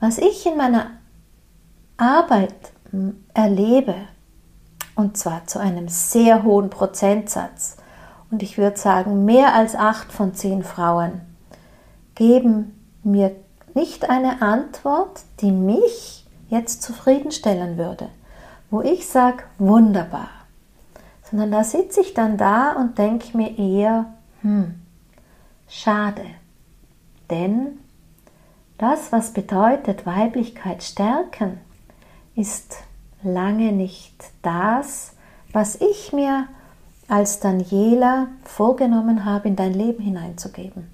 Was ich in meiner Arbeit erlebe, und zwar zu einem sehr hohen Prozentsatz, und ich würde sagen, mehr als acht von zehn Frauen geben mir nicht eine Antwort, die mich jetzt zufriedenstellen würde, wo ich sage, wunderbar, sondern da sitze ich dann da und denke mir eher, hm, schade, denn das, was bedeutet Weiblichkeit stärken, ist lange nicht das, was ich mir als Daniela vorgenommen habe, in dein Leben hineinzugeben.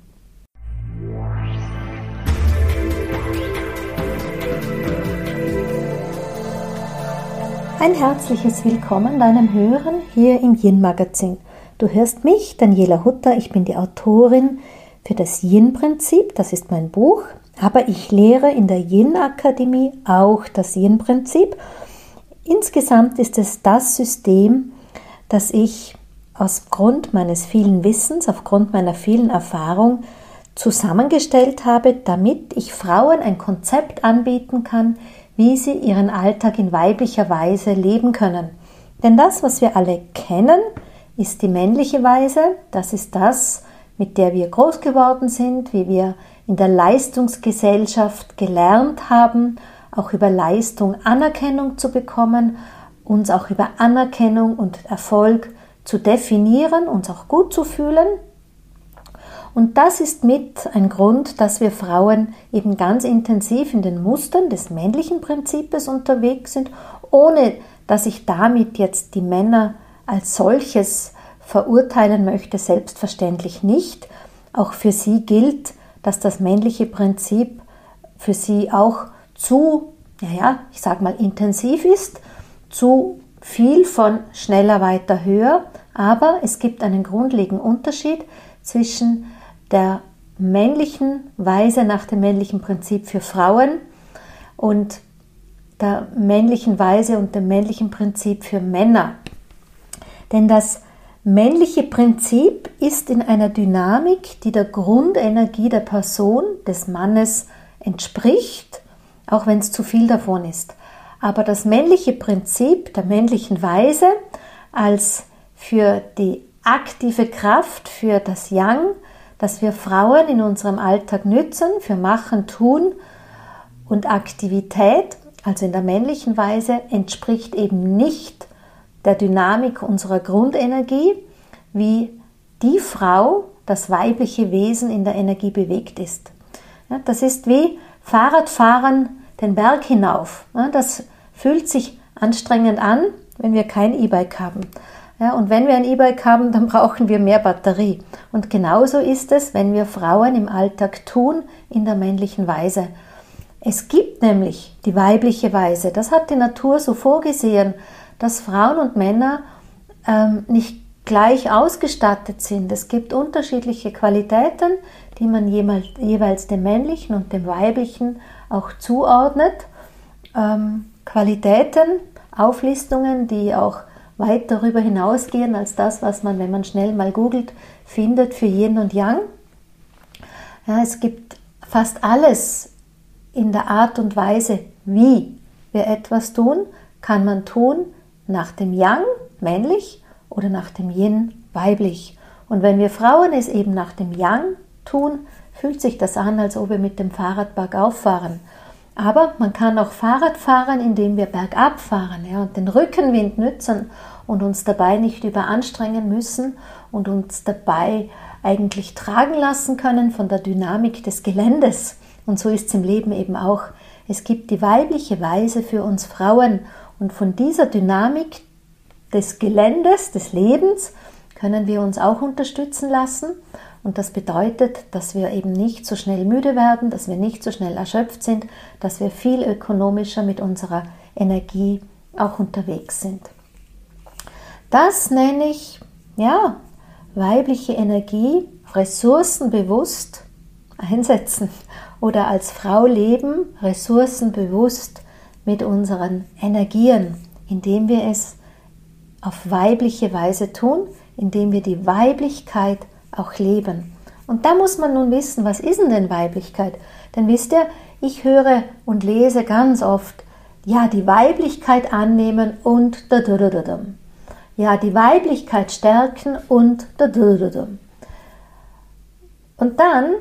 Ein herzliches Willkommen deinem Hören hier im Yin Magazin. Du hörst mich, Daniela Hutter, ich bin die Autorin für das Yin-Prinzip, das ist mein Buch, aber ich lehre in der Yin-Akademie auch das Yin-Prinzip. Insgesamt ist es das System, das ich aufgrund meines vielen Wissens, aufgrund meiner vielen Erfahrung zusammengestellt habe, damit ich Frauen ein Konzept anbieten kann, wie sie ihren Alltag in weiblicher Weise leben können. Denn das, was wir alle kennen, ist die männliche Weise, das ist das, mit der wir groß geworden sind, wie wir in der Leistungsgesellschaft gelernt haben, auch über Leistung Anerkennung zu bekommen, uns auch über Anerkennung und Erfolg zu definieren, uns auch gut zu fühlen. Und das ist mit ein Grund, dass wir Frauen eben ganz intensiv in den Mustern des männlichen Prinzips unterwegs sind, ohne dass ich damit jetzt die Männer als solches verurteilen möchte, selbstverständlich nicht. Auch für sie gilt, dass das männliche Prinzip für sie auch zu, naja, ich sag mal, intensiv ist, zu viel von schneller, weiter, höher. Aber es gibt einen grundlegenden Unterschied zwischen der männlichen Weise nach dem männlichen Prinzip für Frauen und der männlichen Weise und dem männlichen Prinzip für Männer. Denn das männliche Prinzip ist in einer Dynamik, die der Grundenergie der Person, des Mannes entspricht, auch wenn es zu viel davon ist. Aber das männliche Prinzip der männlichen Weise als für die aktive Kraft, für das Yang, das wir Frauen in unserem Alltag nützen, für Machen, Tun und Aktivität, also in der männlichen Weise, entspricht eben nicht der Dynamik unserer Grundenergie, wie die Frau, das weibliche Wesen in der Energie bewegt ist. Das ist wie Fahrradfahren den Berg hinauf. Das fühlt sich anstrengend an, wenn wir kein E-Bike haben. Ja, und wenn wir ein E-Bike haben, dann brauchen wir mehr Batterie. Und genauso ist es, wenn wir Frauen im Alltag tun in der männlichen Weise. Es gibt nämlich die weibliche Weise. Das hat die Natur so vorgesehen dass Frauen und Männer ähm, nicht gleich ausgestattet sind. Es gibt unterschiedliche Qualitäten, die man jeweils dem männlichen und dem weiblichen auch zuordnet. Ähm, Qualitäten, Auflistungen, die auch weit darüber hinausgehen als das, was man, wenn man schnell mal googelt, findet für Yin und Yang. Ja, es gibt fast alles in der Art und Weise, wie wir etwas tun, kann man tun, nach dem Yang männlich oder nach dem Yin weiblich. Und wenn wir Frauen es eben nach dem Yang tun, fühlt sich das an, als ob wir mit dem Fahrrad bergauf fahren. Aber man kann auch Fahrrad fahren, indem wir bergab fahren ja, und den Rückenwind nützen und uns dabei nicht überanstrengen müssen und uns dabei eigentlich tragen lassen können von der Dynamik des Geländes. Und so ist es im Leben eben auch. Es gibt die weibliche Weise für uns Frauen und von dieser Dynamik des Geländes, des Lebens, können wir uns auch unterstützen lassen. Und das bedeutet, dass wir eben nicht so schnell müde werden, dass wir nicht so schnell erschöpft sind, dass wir viel ökonomischer mit unserer Energie auch unterwegs sind. Das nenne ich, ja, weibliche Energie ressourcenbewusst einsetzen oder als Frau leben, ressourcenbewusst mit unseren Energien, indem wir es auf weibliche Weise tun, indem wir die Weiblichkeit auch leben. Und da muss man nun wissen, was ist denn, denn Weiblichkeit? Denn wisst ihr, ich höre und lese ganz oft, ja, die Weiblichkeit annehmen und da da da da Ja, die Weiblichkeit stärken und da da da da Und dann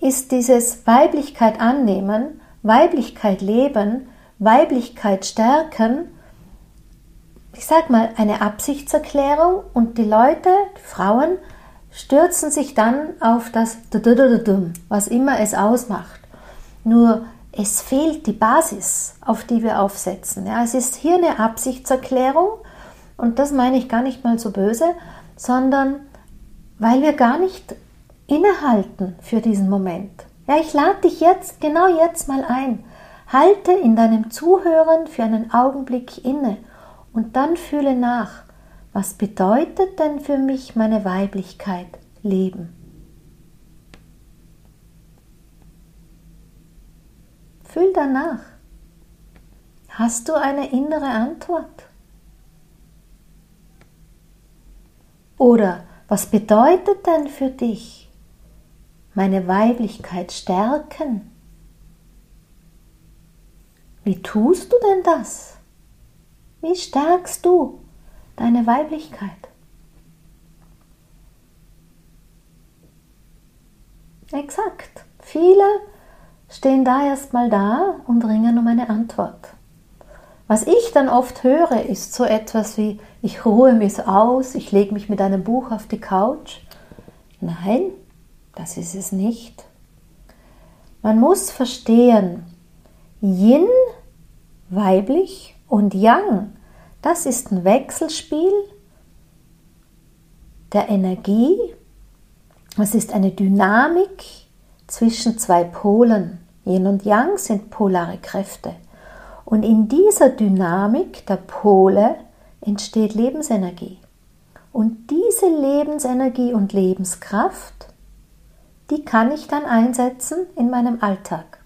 ist dieses Weiblichkeit annehmen, Weiblichkeit leben, Weiblichkeit stärken, ich sag mal, eine Absichtserklärung und die Leute, die Frauen, stürzen sich dann auf das was immer es ausmacht. Nur es fehlt die Basis, auf die wir aufsetzen. Ja, es ist hier eine Absichtserklärung und das meine ich gar nicht mal so böse, sondern weil wir gar nicht innehalten für diesen Moment. Ja, ich lade dich jetzt, genau jetzt mal ein. Halte in deinem Zuhören für einen Augenblick inne und dann fühle nach, was bedeutet denn für mich meine Weiblichkeit leben? Fühl danach. Hast du eine innere Antwort? Oder was bedeutet denn für dich meine Weiblichkeit stärken? Wie tust du denn das? Wie stärkst du deine Weiblichkeit? Exakt. Viele stehen da erstmal da und ringen um eine Antwort. Was ich dann oft höre, ist so etwas wie, ich ruhe mich aus, ich lege mich mit einem Buch auf die Couch. Nein, das ist es nicht. Man muss verstehen, Yin, weiblich, und Yang, das ist ein Wechselspiel der Energie. Es ist eine Dynamik zwischen zwei Polen. Yin und Yang sind polare Kräfte. Und in dieser Dynamik der Pole entsteht Lebensenergie. Und diese Lebensenergie und Lebenskraft, die kann ich dann einsetzen in meinem Alltag.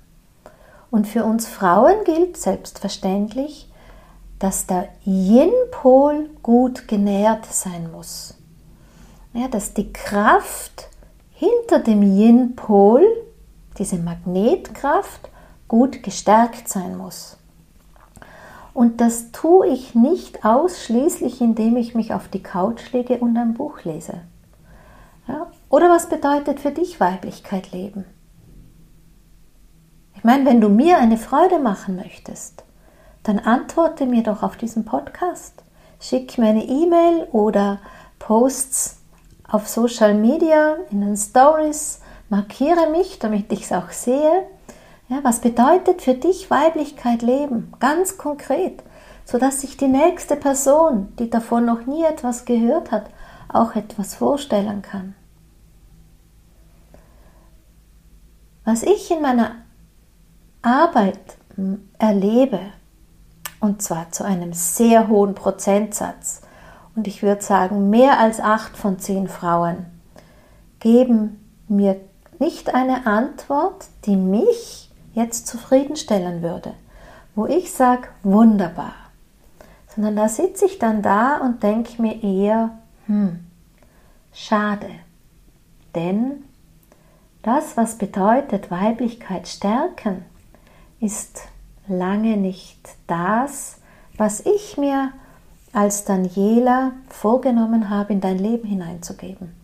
Und für uns Frauen gilt selbstverständlich, dass der Yin-Pol gut genährt sein muss. Ja, dass die Kraft hinter dem Yin-Pol diese Magnetkraft gut gestärkt sein muss. Und das tue ich nicht ausschließlich, indem ich mich auf die Couch lege und ein Buch lese. Ja? Oder was bedeutet für dich Weiblichkeit leben? Meine, wenn du mir eine Freude machen möchtest, dann antworte mir doch auf diesen Podcast. Schick mir eine E-Mail oder Posts auf Social Media, in den Stories Markiere mich, damit ich es auch sehe. Ja, was bedeutet für dich Weiblichkeit leben? Ganz konkret, sodass sich die nächste Person, die davon noch nie etwas gehört hat, auch etwas vorstellen kann. Was ich in meiner Arbeit erlebe, und zwar zu einem sehr hohen Prozentsatz, und ich würde sagen, mehr als acht von zehn Frauen geben mir nicht eine Antwort, die mich jetzt zufriedenstellen würde, wo ich sage, wunderbar, sondern da sitze ich dann da und denke mir eher, hm, schade, denn das, was bedeutet Weiblichkeit stärken, ist lange nicht das, was ich mir als Daniela vorgenommen habe, in dein Leben hineinzugeben.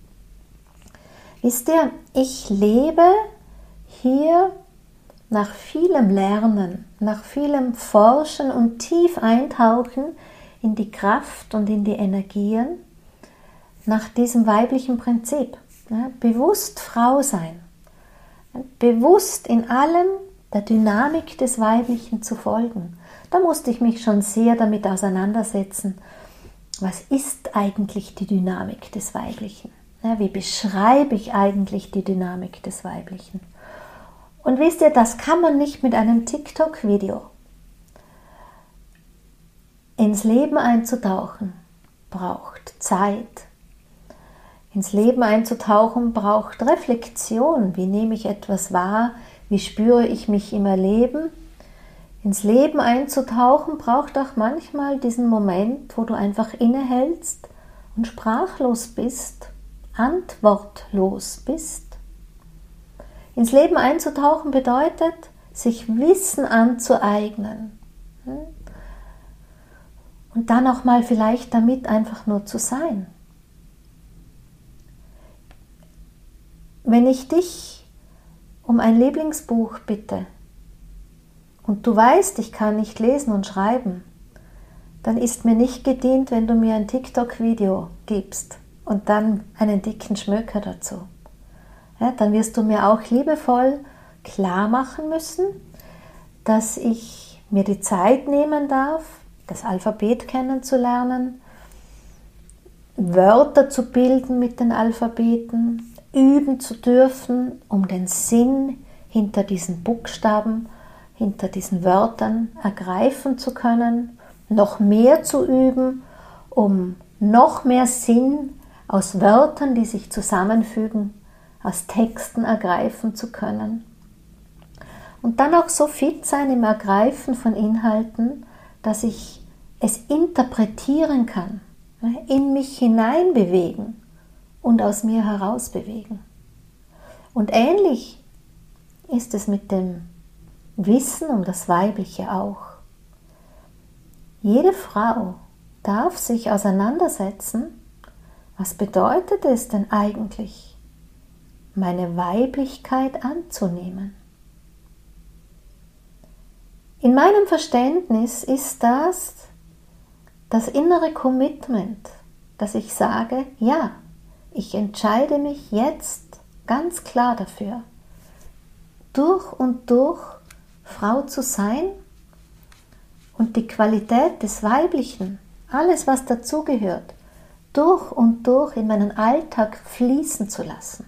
Wisst ihr, ich lebe hier nach vielem Lernen, nach vielem Forschen und tief eintauchen in die Kraft und in die Energien, nach diesem weiblichen Prinzip. Ja, bewusst Frau sein, bewusst in allem der Dynamik des Weiblichen zu folgen. Da musste ich mich schon sehr damit auseinandersetzen. Was ist eigentlich die Dynamik des Weiblichen? Wie beschreibe ich eigentlich die Dynamik des Weiblichen? Und wisst ihr, das kann man nicht mit einem TikTok-Video. Ins Leben einzutauchen braucht Zeit. Ins Leben einzutauchen braucht Reflexion. Wie nehme ich etwas wahr? Wie spüre ich mich im Erleben? Ins Leben einzutauchen braucht auch manchmal diesen Moment, wo du einfach innehältst und sprachlos bist antwortlos bist Ins Leben einzutauchen bedeutet, sich Wissen anzueignen. Und dann auch mal vielleicht damit einfach nur zu sein. Wenn ich dich um ein Lieblingsbuch bitte und du weißt, ich kann nicht lesen und schreiben, dann ist mir nicht gedient, wenn du mir ein TikTok-Video gibst und dann einen dicken Schmöker dazu. Ja, dann wirst du mir auch liebevoll klar machen müssen, dass ich mir die Zeit nehmen darf, das Alphabet kennenzulernen, Wörter zu bilden mit den Alphabeten, üben zu dürfen, um den Sinn hinter diesen Buchstaben, hinter diesen Wörtern ergreifen zu können, noch mehr zu üben, um noch mehr Sinn aus Wörtern, die sich zusammenfügen, aus Texten ergreifen zu können. Und dann auch so fit sein im Ergreifen von Inhalten, dass ich es interpretieren kann, in mich hineinbewegen und aus mir heraus bewegen. Und ähnlich ist es mit dem Wissen um das Weibliche auch. Jede Frau darf sich auseinandersetzen, was bedeutet es denn eigentlich, meine Weiblichkeit anzunehmen? In meinem Verständnis ist das das innere Commitment, dass ich sage, ja, ich entscheide mich jetzt ganz klar dafür, durch und durch Frau zu sein und die Qualität des Weiblichen, alles was dazugehört, durch und durch in meinen Alltag fließen zu lassen.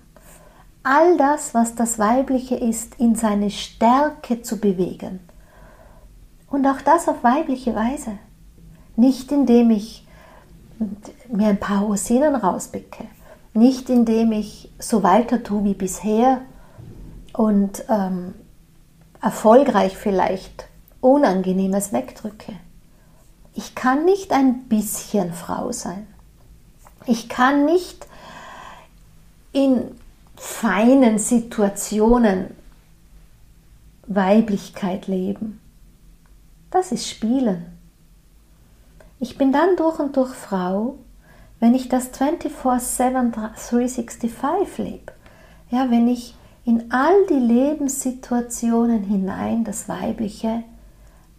All das, was das Weibliche ist, in seine Stärke zu bewegen und auch das auf weibliche Weise. Nicht indem ich mir ein paar Rosinen rauspicke. Nicht indem ich so weiter tue wie bisher und ähm, erfolgreich vielleicht Unangenehmes wegdrücke. Ich kann nicht ein bisschen Frau sein. Ich kann nicht in feinen Situationen Weiblichkeit leben. Das ist Spielen. Ich bin dann durch und durch Frau, wenn ich das 24-7 365 lebe. Ja, wenn ich in all die Lebenssituationen hinein das Weibliche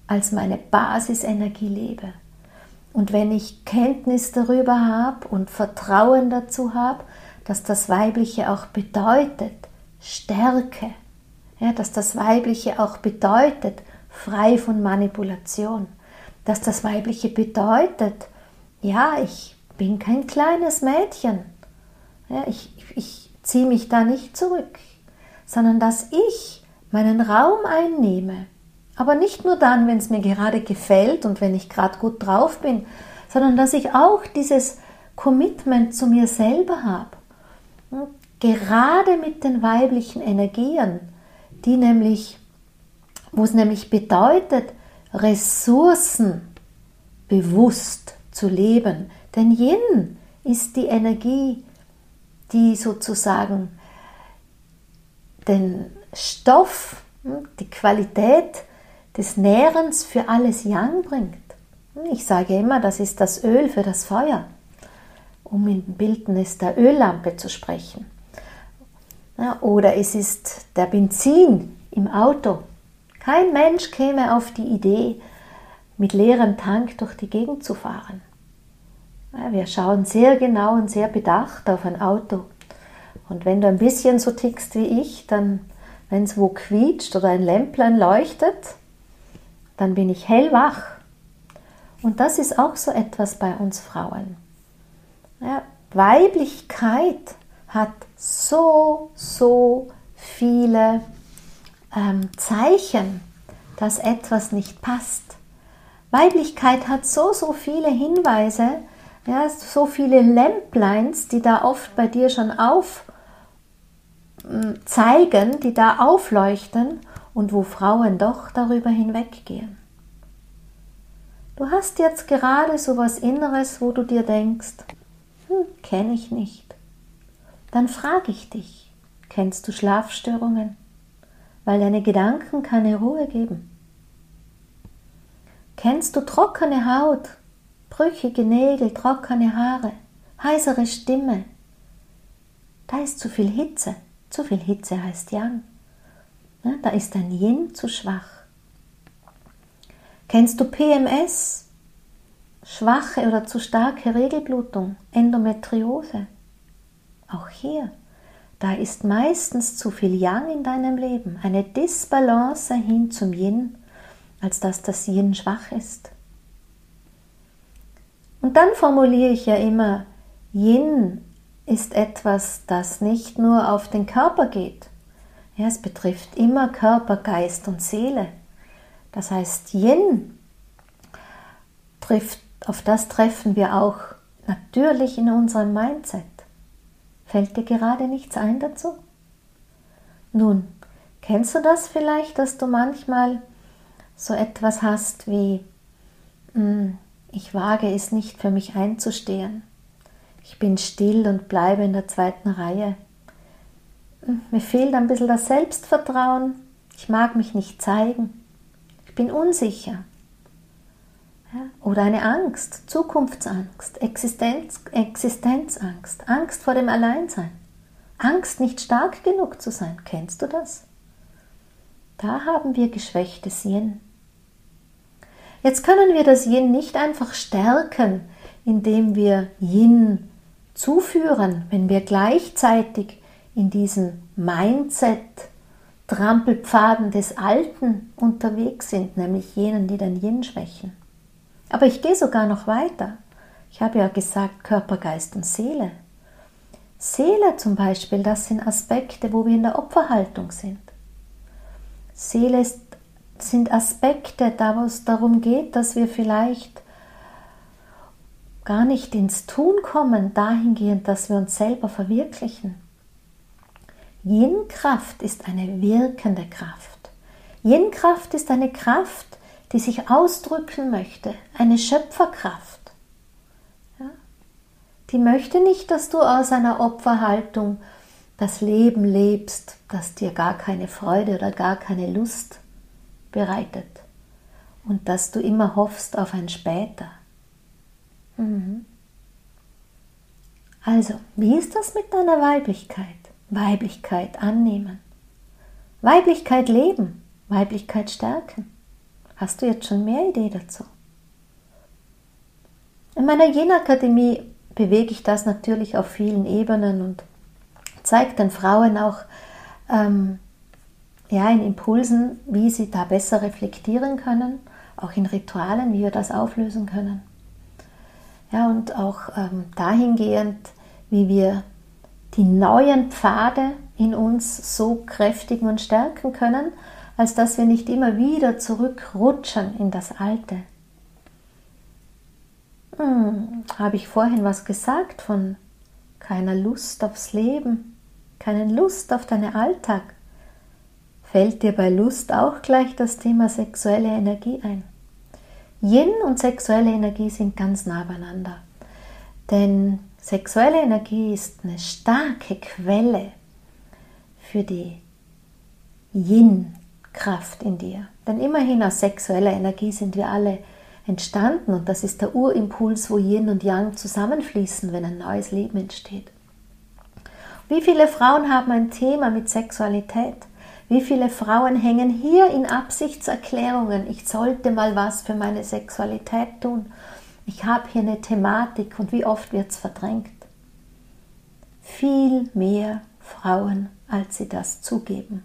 als meine Basisenergie lebe. Und wenn ich Kenntnis darüber habe und Vertrauen dazu habe, dass das Weibliche auch bedeutet Stärke, ja, dass das Weibliche auch bedeutet frei von Manipulation. Dass das Weibliche bedeutet, ja, ich bin kein kleines Mädchen. Ja, ich, ich ziehe mich da nicht zurück, sondern dass ich meinen Raum einnehme. Aber nicht nur dann, wenn es mir gerade gefällt und wenn ich gerade gut drauf bin, sondern dass ich auch dieses Commitment zu mir selber habe. Gerade mit den weiblichen Energien, die nämlich wo es nämlich bedeutet, Ressourcen bewusst zu leben. Denn Yin ist die Energie, die sozusagen den Stoff, hm, die Qualität des Nährens für alles Yang bringt. Ich sage immer, das ist das Öl für das Feuer, um im Bildnis der Öllampe zu sprechen. oder es ist der Benzin im Auto, kein Mensch käme auf die Idee, mit leerem Tank durch die Gegend zu fahren. Wir schauen sehr genau und sehr bedacht auf ein Auto. Und wenn du ein bisschen so tickst wie ich, dann, wenn es wo quietscht oder ein Lämplein leuchtet, dann bin ich hellwach. Und das ist auch so etwas bei uns Frauen. Ja, Weiblichkeit hat so, so viele ähm, Zeichen, dass etwas nicht passt. Weiblichkeit hat so, so viele Hinweise, ja, so viele Lämpleins, die da oft bei dir schon auf hm, zeigen, die da aufleuchten und wo Frauen doch darüber hinweggehen. Du hast jetzt gerade so was Inneres, wo du dir denkst, hm, kenne ich nicht. Dann frage ich dich, Kennst du Schlafstörungen, weil deine Gedanken keine Ruhe geben? Kennst du trockene Haut, brüchige Nägel, trockene Haare, heisere Stimme? Da ist zu viel Hitze. Zu viel Hitze heißt Yang. Ja, da ist dein Yin zu schwach. Kennst du PMS? Schwache oder zu starke Regelblutung, Endometriose? Auch hier, da ist meistens zu viel Yang in deinem Leben, eine Disbalance hin zum Yin, als dass das Yin schwach ist. Und dann formuliere ich ja immer, Yin ist etwas, das nicht nur auf den Körper geht, ja, es betrifft immer Körper, Geist und Seele. Das heißt, Yin trifft, auf das treffen wir auch natürlich in unserem Mindset. Fällt dir gerade nichts ein dazu? Nun, kennst du das vielleicht, dass du manchmal so etwas hast wie, hm, ich wage es nicht für mich einzustehen. Ich bin still und bleibe in der zweiten Reihe. Mir fehlt ein bisschen das Selbstvertrauen. Ich mag mich nicht zeigen. Ich bin unsicher. Oder eine Angst, Zukunftsangst, Existenz, Existenzangst, Angst vor dem Alleinsein. Angst, nicht stark genug zu sein. Kennst du das? Da haben wir geschwächtes Yin. Jetzt können wir das Yin nicht einfach stärken, indem wir Yin zuführen, wenn wir gleichzeitig in diesen Mindset-Trampelpfaden des Alten unterwegs sind, nämlich jenen, die den Yin schwächen. Aber ich gehe sogar noch weiter. Ich habe ja gesagt Körper, Geist und Seele. Seele zum Beispiel, das sind Aspekte, wo wir in der Opferhaltung sind. Seele ist, sind Aspekte, da wo es darum geht, dass wir vielleicht gar nicht ins Tun kommen, dahingehend, dass wir uns selber verwirklichen. Yin-Kraft ist eine wirkende Kraft. Yin-Kraft ist eine Kraft, die sich ausdrücken möchte, eine Schöpferkraft. Ja? Die möchte nicht, dass du aus einer Opferhaltung das Leben lebst, das dir gar keine Freude oder gar keine Lust bereitet und dass du immer hoffst auf ein später. Mhm. Also, wie ist das mit deiner Weiblichkeit? Weiblichkeit annehmen. Weiblichkeit leben, Weiblichkeit stärken. Hast du jetzt schon mehr Idee dazu? In meiner Jen-Akademie bewege ich das natürlich auf vielen Ebenen und zeige den Frauen auch ähm, ja, in Impulsen, wie sie da besser reflektieren können, auch in Ritualen, wie wir das auflösen können. Ja, und auch ähm, dahingehend, wie wir die neuen Pfade in uns so kräftigen und stärken können, als dass wir nicht immer wieder zurückrutschen in das Alte. Hm, Habe ich vorhin was gesagt von keiner Lust aufs Leben, keine Lust auf deinen Alltag? Fällt dir bei Lust auch gleich das Thema sexuelle Energie ein? Yin und sexuelle Energie sind ganz nah beieinander. Denn Sexuelle Energie ist eine starke Quelle für die Yin-Kraft in dir. Denn immerhin aus sexueller Energie sind wir alle entstanden und das ist der Urimpuls, wo Yin und Yang zusammenfließen, wenn ein neues Leben entsteht. Wie viele Frauen haben ein Thema mit Sexualität? Wie viele Frauen hängen hier in Absichtserklärungen, ich sollte mal was für meine Sexualität tun ich habe hier eine Thematik und wie oft wird es verdrängt. Viel mehr Frauen, als sie das zugeben.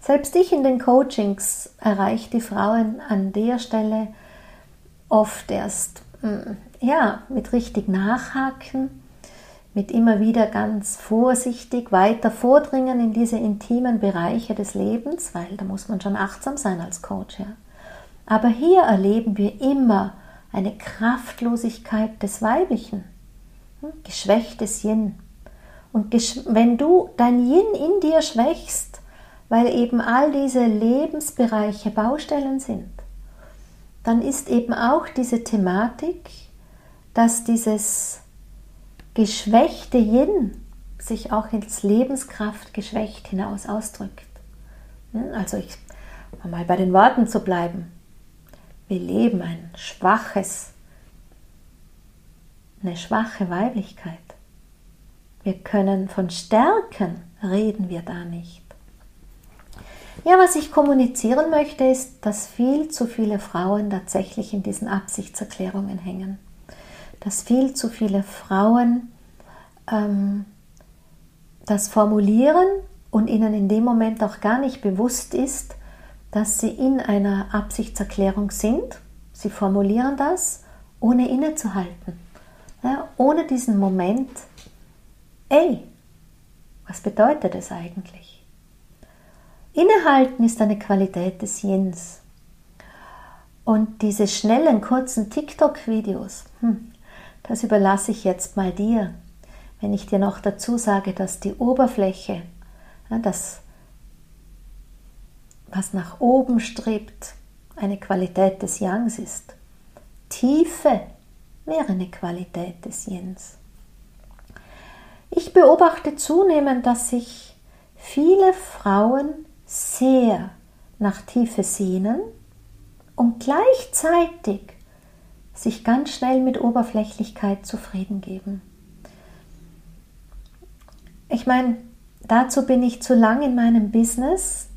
Selbst ich in den Coachings erreiche die Frauen an der Stelle oft erst mm, ja, mit richtig Nachhaken, mit immer wieder ganz vorsichtig weiter vordringen in diese intimen Bereiche des Lebens, weil da muss man schon achtsam sein als Coach. Ja. Aber hier erleben wir immer eine Kraftlosigkeit des Weiblichen, hm, geschwächtes Yin. Und wenn du dein Yin in dir schwächst, weil eben all diese Lebensbereiche Baustellen sind, dann ist eben auch diese Thematik, dass dieses geschwächte Yin sich auch ins Lebenskraft geschwächt hinaus ausdrückt. Hm, also ich mal bei den Worten zu bleiben. Wir leben ein schwaches, eine schwache Weiblichkeit. Wir können von Stärken reden wir da nicht. Ja, was ich kommunizieren möchte, ist, dass viel zu viele Frauen tatsächlich in diesen Absichtserklärungen hängen. Dass viel zu viele Frauen ähm, das formulieren und ihnen in dem Moment auch gar nicht bewusst ist, dass sie in einer Absichtserklärung sind. Sie formulieren das, ohne innezuhalten. Ja, ohne diesen Moment, ey, was bedeutet es eigentlich? Innehalten ist eine Qualität des Yins. Und diese schnellen, kurzen TikTok-Videos, hm, das überlasse ich jetzt mal dir. Wenn ich dir noch dazu sage, dass die Oberfläche, das, was nach oben strebt, eine Qualität des Yangs ist. Tiefe wäre eine Qualität des Yins. Ich beobachte zunehmend, dass sich viele Frauen sehr nach Tiefe sehnen und gleichzeitig sich ganz schnell mit Oberflächlichkeit zufrieden geben. Ich meine, dazu bin ich zu lang in meinem Business,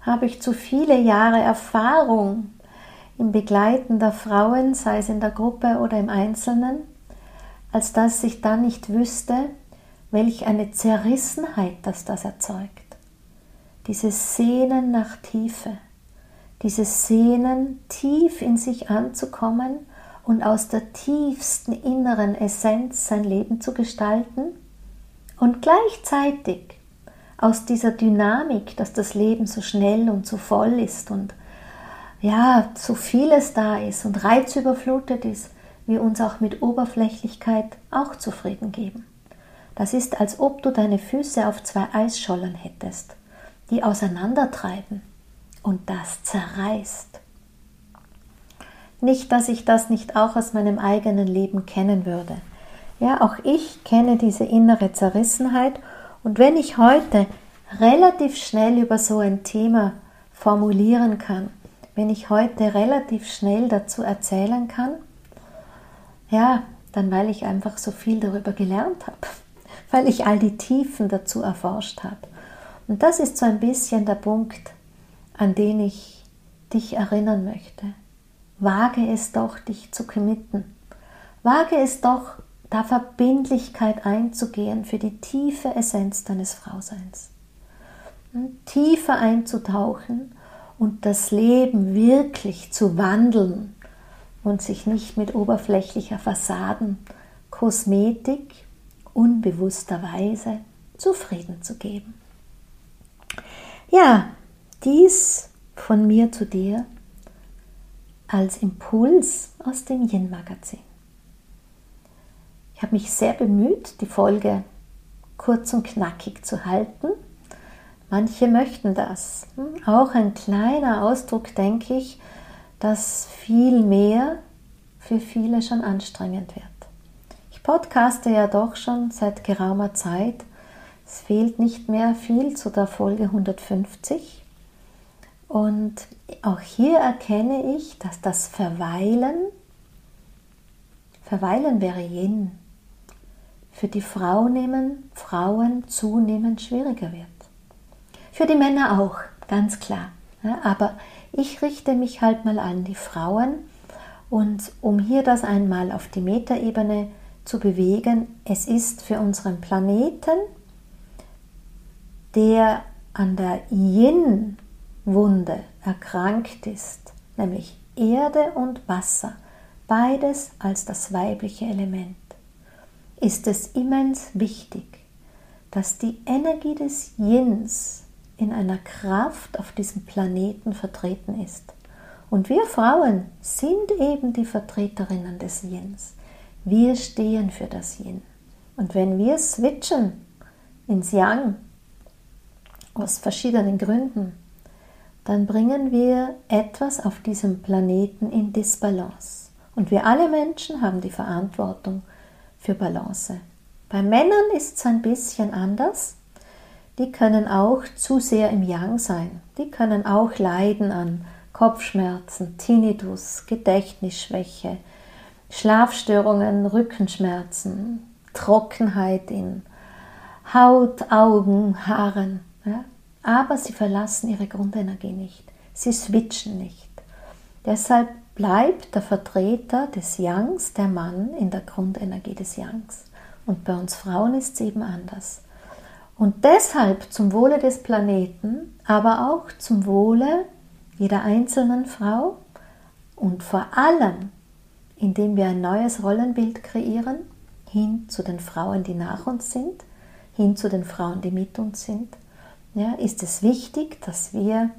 habe ich zu viele Jahre Erfahrung im Begleiten der Frauen, sei es in der Gruppe oder im Einzelnen, als dass ich dann nicht wüsste, welch eine Zerrissenheit das das erzeugt. Dieses Sehnen nach Tiefe, dieses Sehnen, tief in sich anzukommen und aus der tiefsten inneren Essenz sein Leben zu gestalten und gleichzeitig aus dieser Dynamik, dass das Leben so schnell und so voll ist und ja, so vieles da ist und reizüberflutet ist, wir uns auch mit Oberflächlichkeit auch zufrieden geben. Das ist, als ob du deine Füße auf zwei Eisschollen hättest, die auseinandertreiben und das zerreißt. Nicht, dass ich das nicht auch aus meinem eigenen Leben kennen würde. Ja, auch ich kenne diese innere Zerrissenheit und wenn ich heute relativ schnell über so ein Thema formulieren kann, wenn ich heute relativ schnell dazu erzählen kann, ja, dann weil ich einfach so viel darüber gelernt habe, weil ich all die Tiefen dazu erforscht habe. Und das ist so ein bisschen der Punkt, an den ich dich erinnern möchte. Wage es doch, dich zu committen. Wage es doch, da Verbindlichkeit einzugehen für die tiefe Essenz deines Frauseins. Tiefer einzutauchen und das Leben wirklich zu wandeln und sich nicht mit oberflächlicher Fassaden, Kosmetik unbewussterweise zufrieden zu geben. Ja, dies von mir zu dir als Impuls aus dem Yin-Magazin. Ich habe mich sehr bemüht, die Folge kurz und knackig zu halten. Manche möchten das. Hm, auch ein kleiner Ausdruck, denke ich, dass viel mehr für viele schon anstrengend wird. Ich podcaste ja doch schon seit geraumer Zeit. Es fehlt nicht mehr viel zu der Folge 150. Und auch hier erkenne ich, dass das Verweilen, Verweilen wäre Yin, für die Frau nehmen, Frauen zunehmend schwieriger wird. Für die Männer auch, ganz klar. Aber ich richte mich halt mal an die Frauen und um hier das einmal auf die Metaebene zu bewegen, es ist für unseren Planeten, der an der Yin-Wunde erkrankt ist, nämlich Erde und Wasser, beides als das weibliche Element ist es immens wichtig, dass die Energie des Yins in einer Kraft auf diesem Planeten vertreten ist. Und wir Frauen sind eben die Vertreterinnen des Yins. Wir stehen für das Yin. Und wenn wir switchen ins Yang, aus verschiedenen Gründen, dann bringen wir etwas auf diesem Planeten in Disbalance. Und wir alle Menschen haben die Verantwortung, für Balance. Bei Männern ist es ein bisschen anders. Die können auch zu sehr im Yang sein. Die können auch leiden an Kopfschmerzen, Tinnitus, Gedächtnisschwäche, Schlafstörungen, Rückenschmerzen, Trockenheit in Haut, Augen, Haaren. Ja? Aber sie verlassen ihre Grundenergie nicht. Sie switchen nicht. Deshalb bleibt der Vertreter des Yangs, der Mann, in der Grundenergie des Yangs. Und bei uns Frauen ist es eben anders. Und deshalb zum Wohle des Planeten, aber auch zum Wohle jeder einzelnen Frau und vor allem, indem wir ein neues Rollenbild kreieren, hin zu den Frauen, die nach uns sind, hin zu den Frauen, die mit uns sind, ja, ist es wichtig, dass wir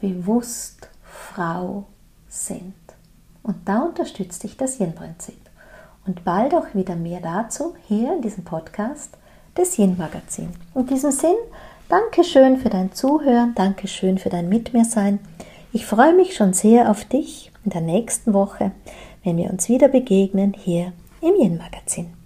bewusst Frau sind. Und da unterstützt dich das Yin-Prinzip und bald auch wieder mehr dazu hier in diesem Podcast des Yin-Magazin. In diesem Sinn, Dankeschön für dein Zuhören, Dankeschön für dein Mit. Ich freue mich schon sehr auf dich in der nächsten Woche, wenn wir uns wieder begegnen hier im Yin-Magazin.